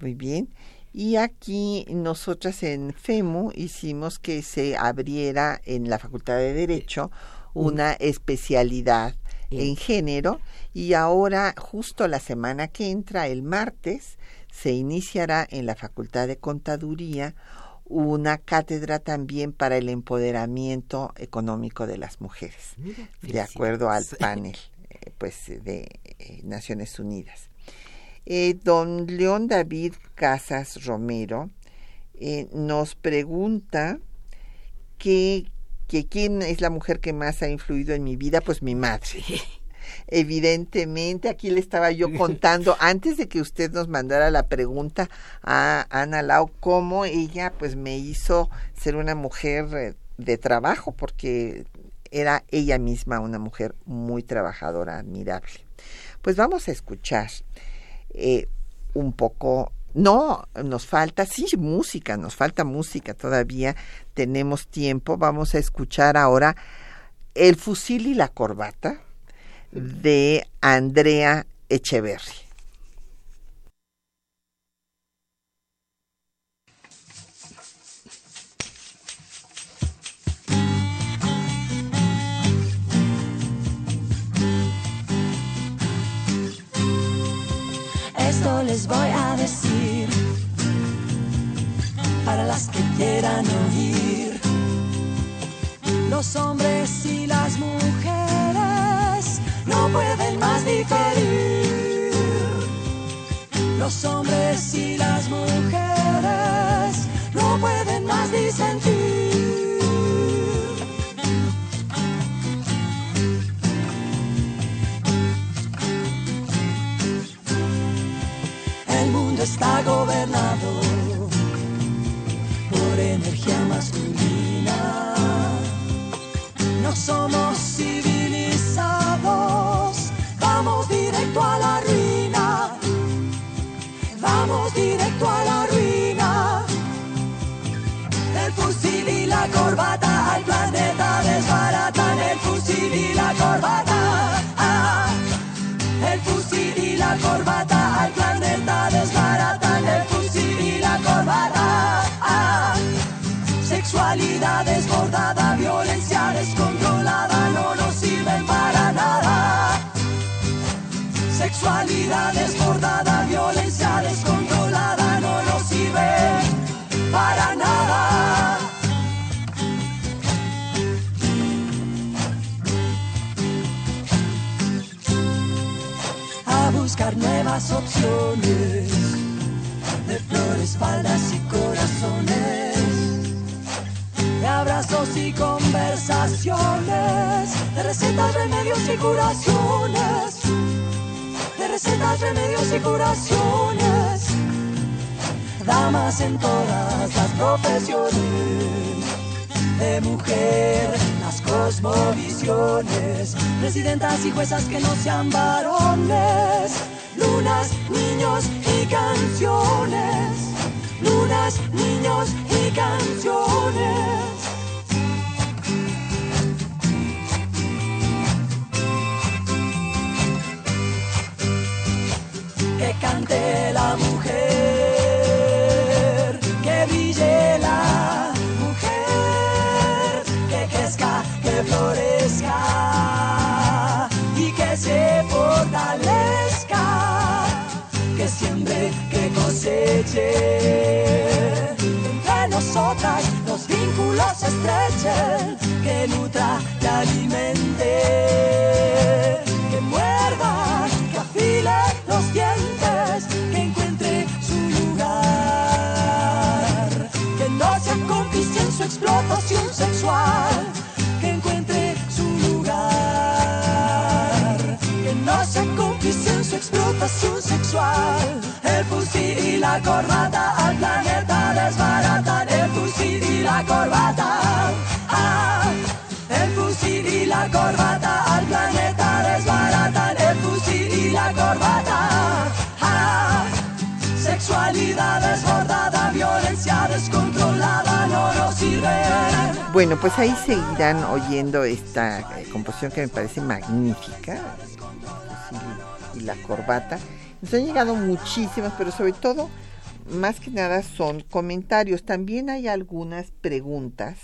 Muy bien. Y aquí nosotras en FEMU hicimos que se abriera en la Facultad de Derecho una especialidad en género y ahora justo la semana que entra, el martes, se iniciará en la Facultad de Contaduría una cátedra también para el empoderamiento económico de las mujeres, de acuerdo al panel eh, pues, de eh, Naciones Unidas. Eh, don León David Casas Romero nos pregunta que, que quién es la mujer que más ha influido en mi vida, pues mi madre. Evidentemente, aquí le estaba yo contando, antes de que usted nos mandara la pregunta a Ana Lau, cómo ella pues me hizo ser una mujer eh, de trabajo, porque era ella misma una mujer muy trabajadora, admirable. Pues vamos a escuchar eh, un poco no, nos falta, sí, música, nos falta música todavía, tenemos tiempo. Vamos a escuchar ahora El fusil y la corbata de Andrea Echeverry. Esto les voy a decir para las que quieran oír. Los hombres y las mujeres no pueden más diferir. Los hombres y las mujeres no pueden más disentir. Está gobernado por energía masculina. No somos corbata al planeta desbaratan el fusil y la corbata. Ah, el fusil y la corbata Sexualidad desbordada, violencia descontrolada no nos sirve para nada. buscar nuevas opciones de flores, faldas y corazones, de abrazos y conversaciones, de recetas, remedios y curaciones, de recetas, remedios y curaciones, damas en todas las profesiones, de mujer cosmovisiones, presidentas y juezas que no sean varones, lunas, niños y canciones, lunas, niños y canciones. Que cante la mujer, que brille la florezca y que se fortalezca, que siembre, que coseche. Entre nosotras los vínculos estrechen, que nutra y alimente, que encuentre su lugar, que no se cómplice en su explotación sexual. El fusil y la corbata Bueno, pues ahí seguirán oyendo esta eh, composición que me parece magnífica, y la corbata. Nos han llegado muchísimas, pero sobre todo, más que nada son comentarios. También hay algunas preguntas.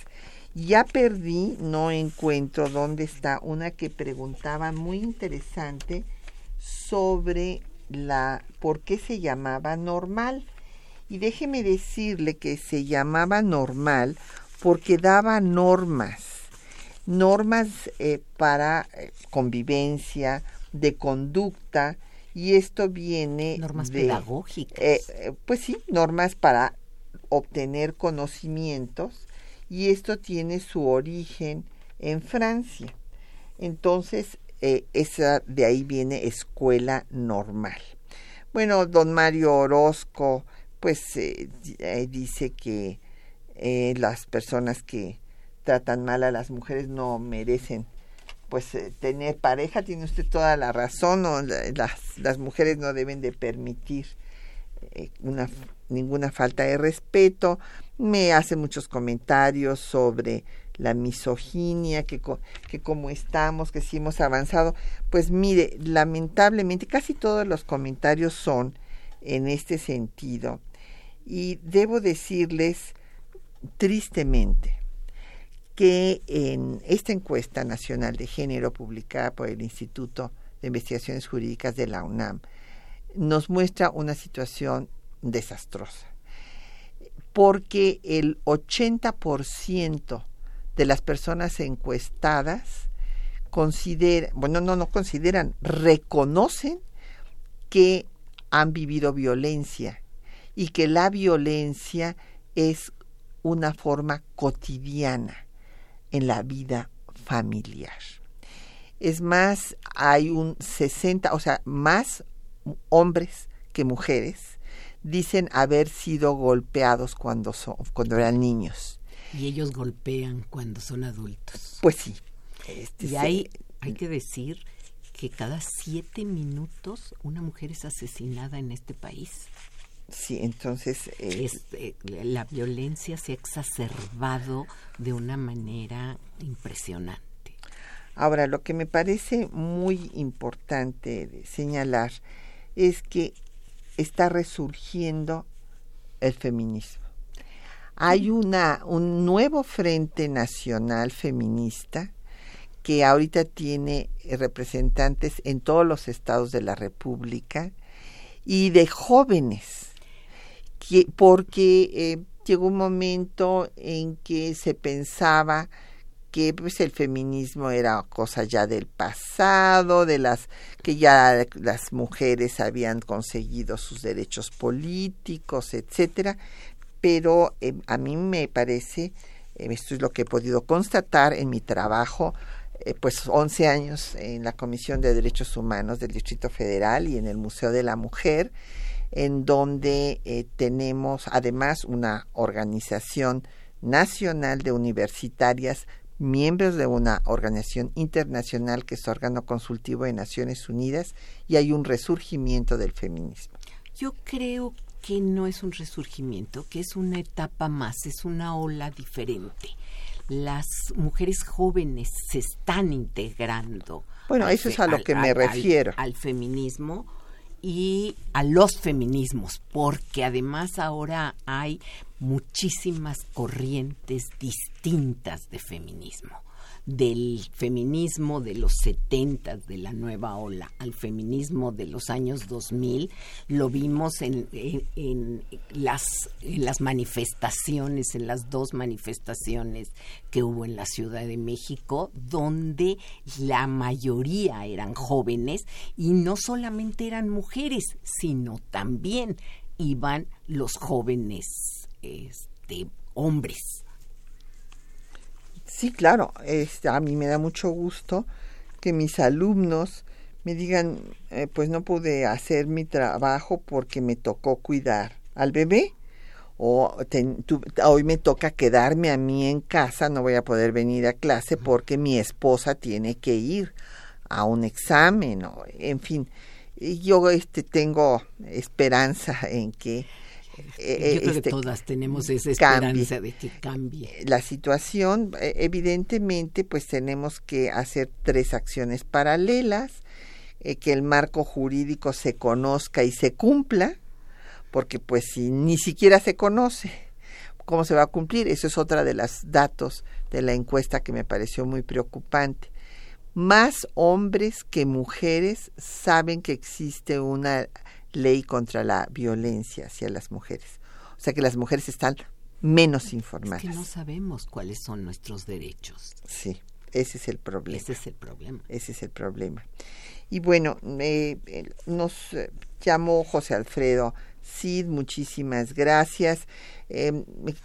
Ya perdí, no encuentro dónde está una que preguntaba muy interesante sobre la por qué se llamaba normal. Y déjeme decirle que se llamaba normal porque daba normas, normas eh, para eh, convivencia, de conducta, y esto viene normas de, pedagógicas. Eh, pues sí, normas para obtener conocimientos, y esto tiene su origen en Francia. Entonces, esa de ahí viene escuela normal. Bueno, don Mario Orozco, pues dice que eh, las personas que tratan mal a las mujeres no merecen pues eh, tener pareja. Tiene usted toda la razón las, las mujeres no deben de permitir eh, una ninguna falta de respeto. Me hace muchos comentarios sobre la misoginia que que cómo estamos que si hemos avanzado. Pues mire lamentablemente casi todos los comentarios son en este sentido. Y debo decirles tristemente que en esta encuesta nacional de género publicada por el Instituto de Investigaciones Jurídicas de la UNAM nos muestra una situación desastrosa, porque el 80% de las personas encuestadas consideran, bueno, no, no consideran, reconocen que han vivido violencia y que la violencia es una forma cotidiana en la vida familiar. Es más, hay un 60, o sea, más hombres que mujeres dicen haber sido golpeados cuando, son, cuando eran niños. Y ellos golpean cuando son adultos. Pues sí. Este, y hay, hay que decir que cada siete minutos una mujer es asesinada en este país. Sí, entonces... Eh, eh, la violencia se ha exacerbado de una manera impresionante. Ahora, lo que me parece muy importante señalar es que está resurgiendo el feminismo. Hay una, un nuevo frente nacional feminista que ahorita tiene representantes en todos los estados de la República y de jóvenes porque eh, llegó un momento en que se pensaba que pues el feminismo era cosa ya del pasado, de las que ya las mujeres habían conseguido sus derechos políticos, etcétera, pero eh, a mí me parece eh, esto es lo que he podido constatar en mi trabajo pues 11 años en la Comisión de Derechos Humanos del Distrito Federal y en el Museo de la Mujer en donde eh, tenemos además una organización nacional de universitarias, miembros de una organización internacional que es órgano consultivo de Naciones Unidas y hay un resurgimiento del feminismo. Yo creo que no es un resurgimiento, que es una etapa más, es una ola diferente. Las mujeres jóvenes se están integrando. Bueno, eso es a lo que me refiero. al feminismo y a los feminismos, porque además ahora hay muchísimas corrientes distintas de feminismo del feminismo de los 70 de la nueva ola al feminismo de los años 2000 lo vimos en, en, las, en las manifestaciones, en las dos manifestaciones que hubo en la Ciudad de México, donde la mayoría eran jóvenes y no solamente eran mujeres, sino también iban los jóvenes este, hombres Sí, claro, este, a mí me da mucho gusto que mis alumnos me digan, eh, pues no pude hacer mi trabajo porque me tocó cuidar al bebé o hoy me toca quedarme a mí en casa, no voy a poder venir a clase porque mi esposa tiene que ir a un examen, o, en fin, yo este tengo esperanza en que eh, Yo creo este, que todas tenemos esa cambie. esperanza de que cambie. la situación, eh, evidentemente, pues tenemos que hacer tres acciones paralelas, eh, que el marco jurídico se conozca y se cumpla, porque pues si ni siquiera se conoce, ¿cómo se va a cumplir? Eso es otra de los datos de la encuesta que me pareció muy preocupante. Más hombres que mujeres saben que existe una ley contra la violencia hacia las mujeres. O sea que las mujeres están menos Es informadas. que no sabemos cuáles son nuestros derechos. Sí, ese es el problema. Ese es el problema. Ese es el problema. Y bueno, eh, eh, nos eh, llamó José Alfredo Cid, muchísimas gracias. Eh,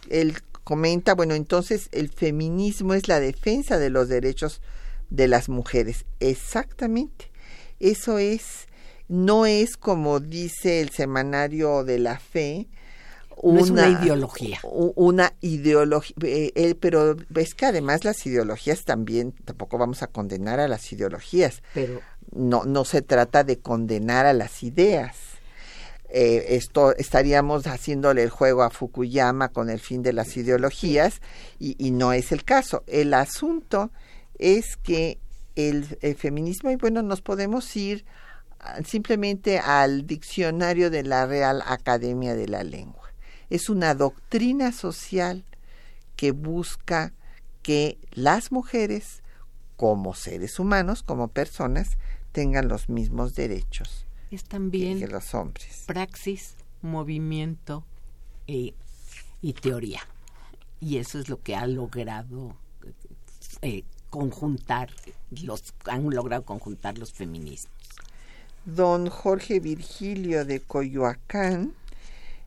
él comenta, bueno, entonces el feminismo es la defensa de los derechos de las mujeres. Exactamente. Eso es, no es como dice el semanario de la fe, No es una ideología. Una ideología, eh, eh, pero es que además las ideologías también, tampoco vamos a condenar a las ideologías, Pero no, no se trata de condenar a las ideas. Eh, esto estaríamos haciéndole el juego a Fukuyama con el fin de las ideologías y, y no es el caso. El asunto es que el, el feminismo, y bueno, nos podemos ir simplemente al diccionario de la Real Academia de la Lengua. Es una doctrina social que busca que las mujeres, como seres humanos, como personas, tengan los mismos derechos es que también los hombres. praxis, movimiento eh, y teoría. Y eso es lo que ha logrado eh, conjuntar, los han logrado conjuntar los feminismos. Don Jorge Virgilio de Coyoacán,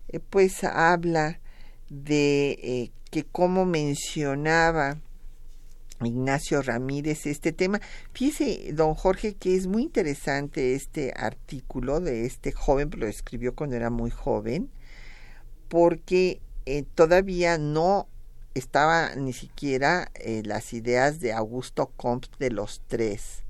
eh, pues habla de eh, que como mencionaba Ignacio Ramírez este tema. Fíjese, don Jorge, que es muy interesante este artículo de este joven, lo escribió cuando era muy joven, porque eh, todavía no estaba ni siquiera las ideas de Augusto Comte de los tres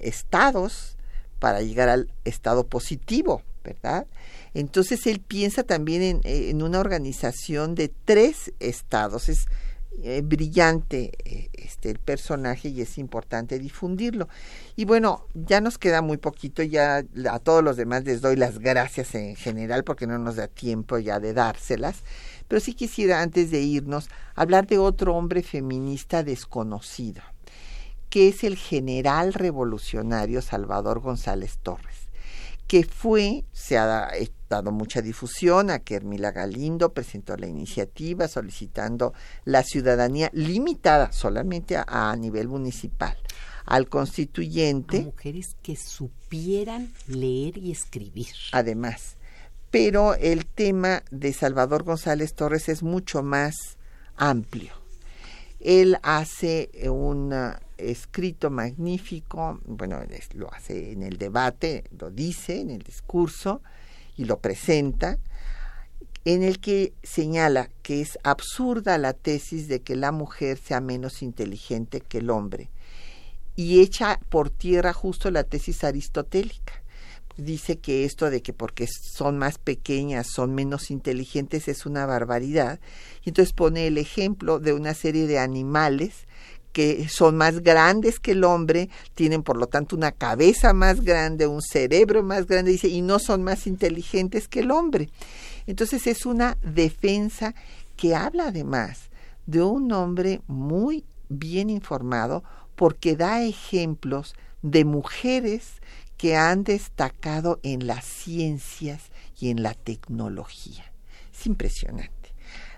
estados para llegar al estado positivo, ¿verdad? Entonces él piensa también en, en una organización de tres estados. Es eh, brillante eh, este el personaje y es importante difundirlo. Y bueno, ya nos queda muy poquito, ya a todos los demás les doy las gracias en general porque no nos da tiempo ya de dárselas. Pero sí quisiera antes de irnos hablar de otro hombre feminista desconocido, que es el general revolucionario Salvador González Torres que fue, se ha da- dado mucha difusión a que Hermila Galindo presentó la iniciativa solicitando la ciudadanía limitada solamente a, a nivel municipal al A constituyente, mujeres que supieran leer y escribir. además. Pero el tema de Salvador González Torres es mucho más amplio. Él hace eh, un ah, escrito magnífico, bueno, lo hace en el debate, lo dice en el discurso y lo presenta, en el que señala que es absurda la tesis de que la mujer sea menos inteligente que el hombre y echa por tierra justo la tesis aristotélica. Dice que esto de que porque son más pequeñas son menos inteligentes es una barbaridad. Y entonces pone el ejemplo de una serie de animales que son más grandes que el hombre, tienen por lo tanto una cabeza más grande, un cerebro más grande, dice, y no son más inteligentes que el hombre. Entonces es una defensa que habla además de un hombre muy bien informado porque da ejemplos de mujeres que han destacado en las ciencias y en la tecnología. Es impresionante.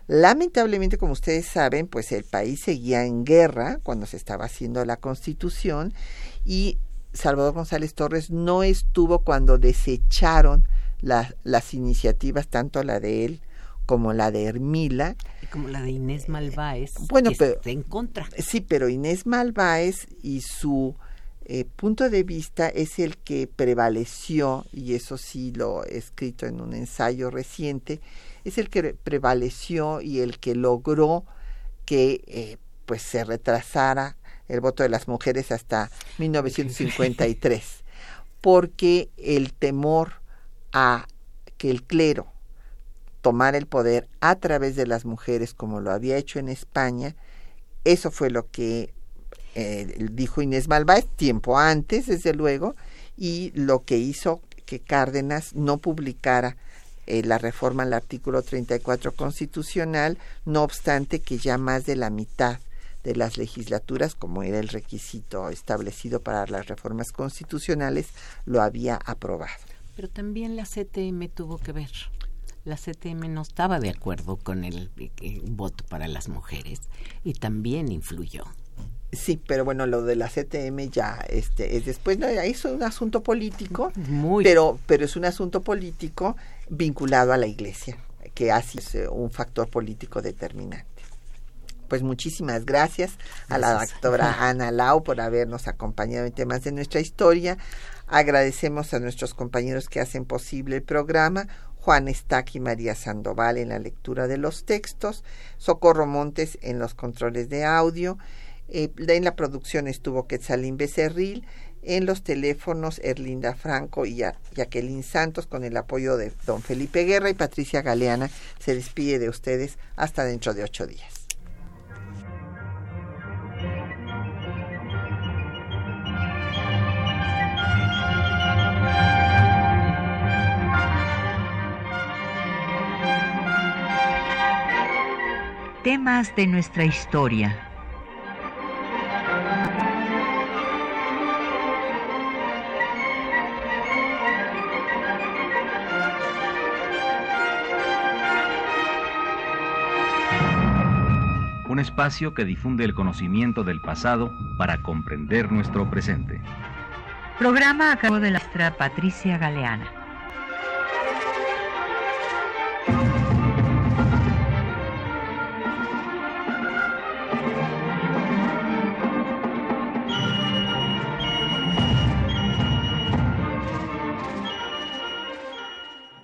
Lamentablemente, como ustedes saben, pues el país seguía en guerra cuando se estaba haciendo la constitución y Salvador González Torres no estuvo cuando desecharon la- las iniciativas, tanto la de él como la de Hermila. Y como la de Inés Malváez, Bueno, que pero- está en contra. Sí, pero Inés Malváez y su eh, punto de vista es el que prevaleció, y eso sí lo he escrito en un ensayo reciente, es el que prevaleció y el que logró que eh, pues se retrasara el voto de las mujeres hasta 1953, porque el temor a que el clero tomar el poder a través de las mujeres como lo había hecho en España. Eso fue lo que eh, dijo Inés Malváez tiempo antes, desde luego, y lo que hizo que Cárdenas no publicara eh, la reforma al artículo 34 constitucional, no obstante que ya más de la mitad de las legislaturas, como era el requisito establecido para las reformas constitucionales, lo había aprobado. Pero también la CTM tuvo que ver. La CTM no estaba de acuerdo con el, el voto para las mujeres y también influyó. Sí, pero bueno, lo de la CTM ya este, es después, no, es un asunto político, pero, pero es un asunto político vinculado a la iglesia, que así es eh, un factor político determinante. Pues muchísimas gracias, a la doctora Ana Lau por habernos acompañado en temas de nuestra historia. Agradecemos a nuestros compañeros que hacen posible el programa. Juan Estac y María Sandoval en la lectura de los textos, Socorro Montes en los controles de audio, eh, en la producción estuvo Quetzalín Becerril, en los teléfonos Erlinda Franco y Jacqueline Santos con el apoyo de don Felipe Guerra y Patricia Galeana se despide de ustedes hasta dentro de ocho días. Temas de nuestra historia un espacio que difunde el conocimiento del pasado para comprender nuestro presente. Programa a cargo de la maestra Patricia Galeana.